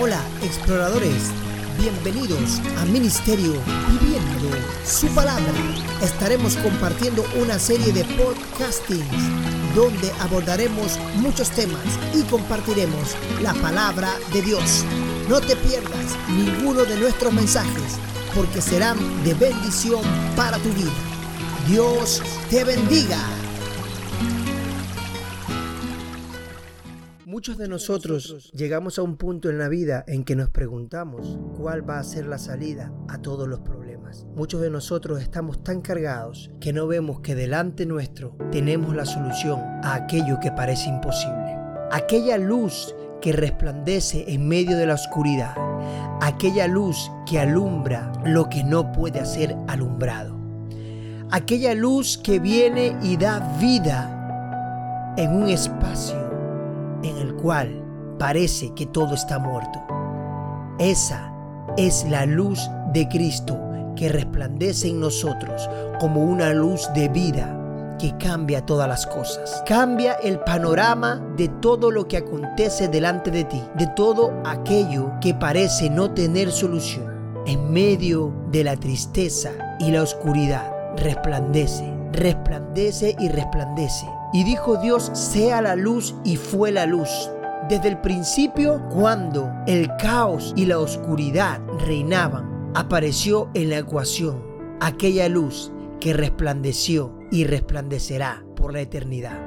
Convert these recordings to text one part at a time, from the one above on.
Hola, exploradores. Bienvenidos a Ministerio Viviendo su Palabra. Estaremos compartiendo una serie de podcastings donde abordaremos muchos temas y compartiremos la palabra de Dios. No te pierdas ninguno de nuestros mensajes porque serán de bendición para tu vida. Dios te bendiga. Muchos de nosotros llegamos a un punto en la vida en que nos preguntamos cuál va a ser la salida a todos los problemas. Muchos de nosotros estamos tan cargados que no vemos que delante nuestro tenemos la solución a aquello que parece imposible. Aquella luz que resplandece en medio de la oscuridad. Aquella luz que alumbra lo que no puede ser alumbrado. Aquella luz que viene y da vida en un espacio en el cual parece que todo está muerto. Esa es la luz de Cristo que resplandece en nosotros como una luz de vida que cambia todas las cosas. Cambia el panorama de todo lo que acontece delante de ti, de todo aquello que parece no tener solución. En medio de la tristeza y la oscuridad, resplandece, resplandece y resplandece y dijo Dios, sea la luz y fue la luz. Desde el principio, cuando el caos y la oscuridad reinaban, apareció en la ecuación aquella luz que resplandeció y resplandecerá por la eternidad.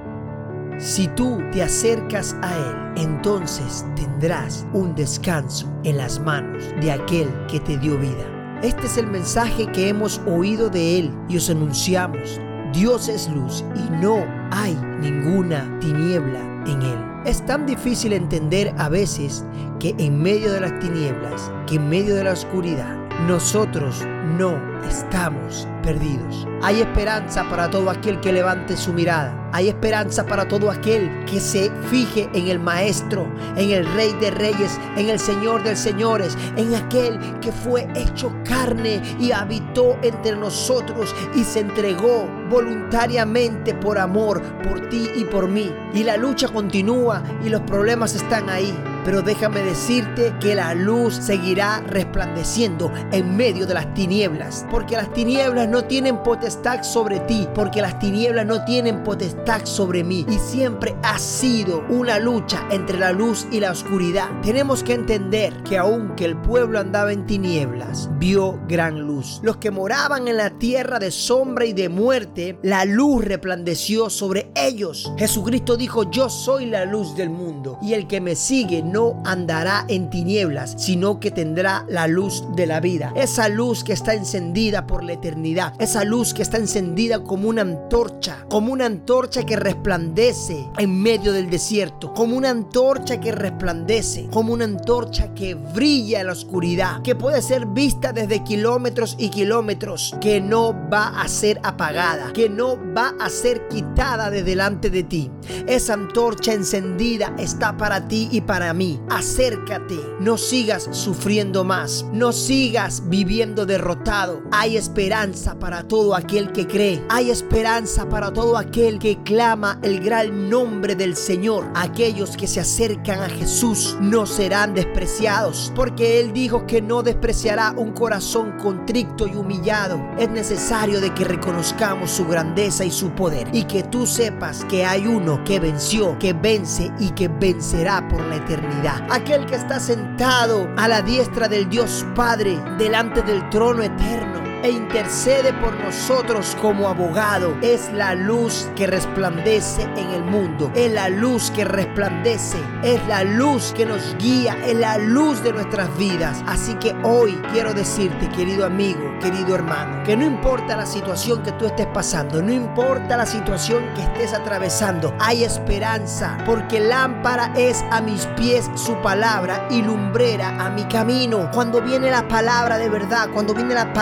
Si tú te acercas a Él, entonces tendrás un descanso en las manos de aquel que te dio vida. Este es el mensaje que hemos oído de Él y os anunciamos Dios es luz y no hay ninguna tiniebla en él. Es tan difícil entender a veces que en medio de las tinieblas, que en medio de la oscuridad, nosotros no estamos perdidos. Hay esperanza para todo aquel que levante su mirada. Hay esperanza para todo aquel que se fije en el Maestro, en el Rey de Reyes, en el Señor de Señores, en aquel que fue hecho carne y habitó entre nosotros y se entregó voluntariamente por amor, por ti y por mí. Y la lucha continúa y los problemas están ahí. Pero déjame decirte que la luz seguirá resplandeciendo en medio de las tinieblas. Porque las tinieblas no tienen potestad sobre ti. Porque las tinieblas no tienen potestad sobre mí. Y siempre ha sido una lucha entre la luz y la oscuridad. Tenemos que entender que aunque el pueblo andaba en tinieblas, vio gran luz. Los que moraban en la tierra de sombra y de muerte, la luz resplandeció sobre ellos. Jesucristo dijo, yo soy la luz del mundo. Y el que me sigue no andará en tinieblas, sino que tendrá la luz de la vida. Esa luz que está encendida por la eternidad. Esa luz que está encendida como una antorcha, como una antorcha que resplandece en medio del desierto, como una antorcha que resplandece, como una antorcha que brilla en la oscuridad, que puede ser vista desde kilómetros y kilómetros, que no va a ser apagada, que no va a ser quitada de delante de ti. Esa antorcha encendida está para ti y para mí Acércate, no sigas sufriendo más, no sigas viviendo derrotado. Hay esperanza para todo aquel que cree, hay esperanza para todo aquel que clama el gran nombre del Señor. Aquellos que se acercan a Jesús no serán despreciados, porque Él dijo que no despreciará un corazón contrito y humillado. Es necesario de que reconozcamos su grandeza y su poder y que tú sepas que hay uno que venció, que vence y que vencerá por la eternidad aquel que está sentado a la diestra del Dios Padre delante del trono eterno e intercede por nosotros como abogado. Es la luz que resplandece en el mundo. Es la luz que resplandece. Es la luz que nos guía. Es la luz de nuestras vidas. Así que hoy quiero decirte, querido amigo, querido hermano, que no importa la situación que tú estés pasando, no importa la situación que estés atravesando, hay esperanza, porque lámpara es a mis pies su palabra y lumbrera a mi camino. Cuando viene la palabra de verdad, cuando viene la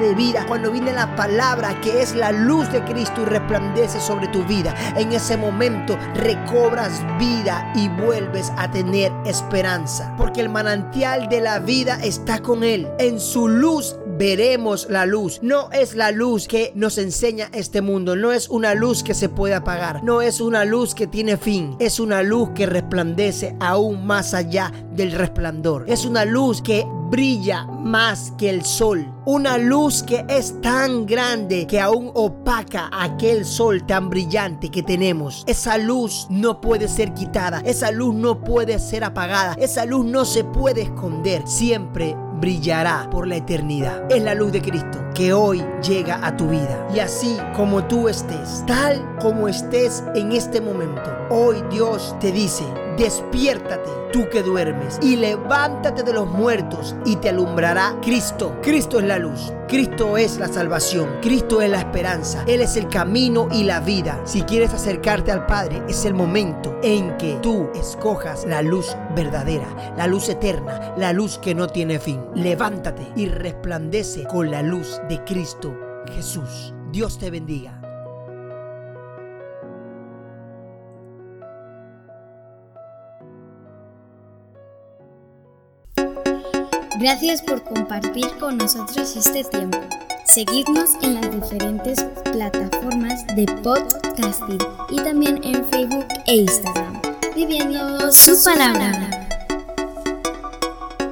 de vida, cuando viene la palabra que es la luz de Cristo y resplandece sobre tu vida, en ese momento recobras vida y vuelves a tener esperanza. Porque el manantial de la vida está con Él. En su luz veremos la luz. No es la luz que nos enseña este mundo, no es una luz que se puede apagar, no es una luz que tiene fin, es una luz que resplandece aún más allá del resplandor. Es una luz que brilla más que el sol. Una luz que es tan grande que aún opaca aquel sol tan brillante que tenemos. Esa luz no puede ser quitada. Esa luz no puede ser apagada. Esa luz no se puede esconder. Siempre brillará por la eternidad. Es la luz de Cristo que hoy llega a tu vida. Y así como tú estés, tal como estés en este momento, hoy Dios te dice, despiértate tú que duermes y levántate de los muertos y te alumbrará Cristo. Cristo es la luz. Cristo es la salvación, Cristo es la esperanza, Él es el camino y la vida. Si quieres acercarte al Padre, es el momento en que tú escojas la luz verdadera, la luz eterna, la luz que no tiene fin. Levántate y resplandece con la luz de Cristo Jesús. Dios te bendiga. Gracias por compartir con nosotros este tiempo. Seguidnos en las diferentes plataformas de podcasting y también en Facebook e Instagram. Viviendo su palabra.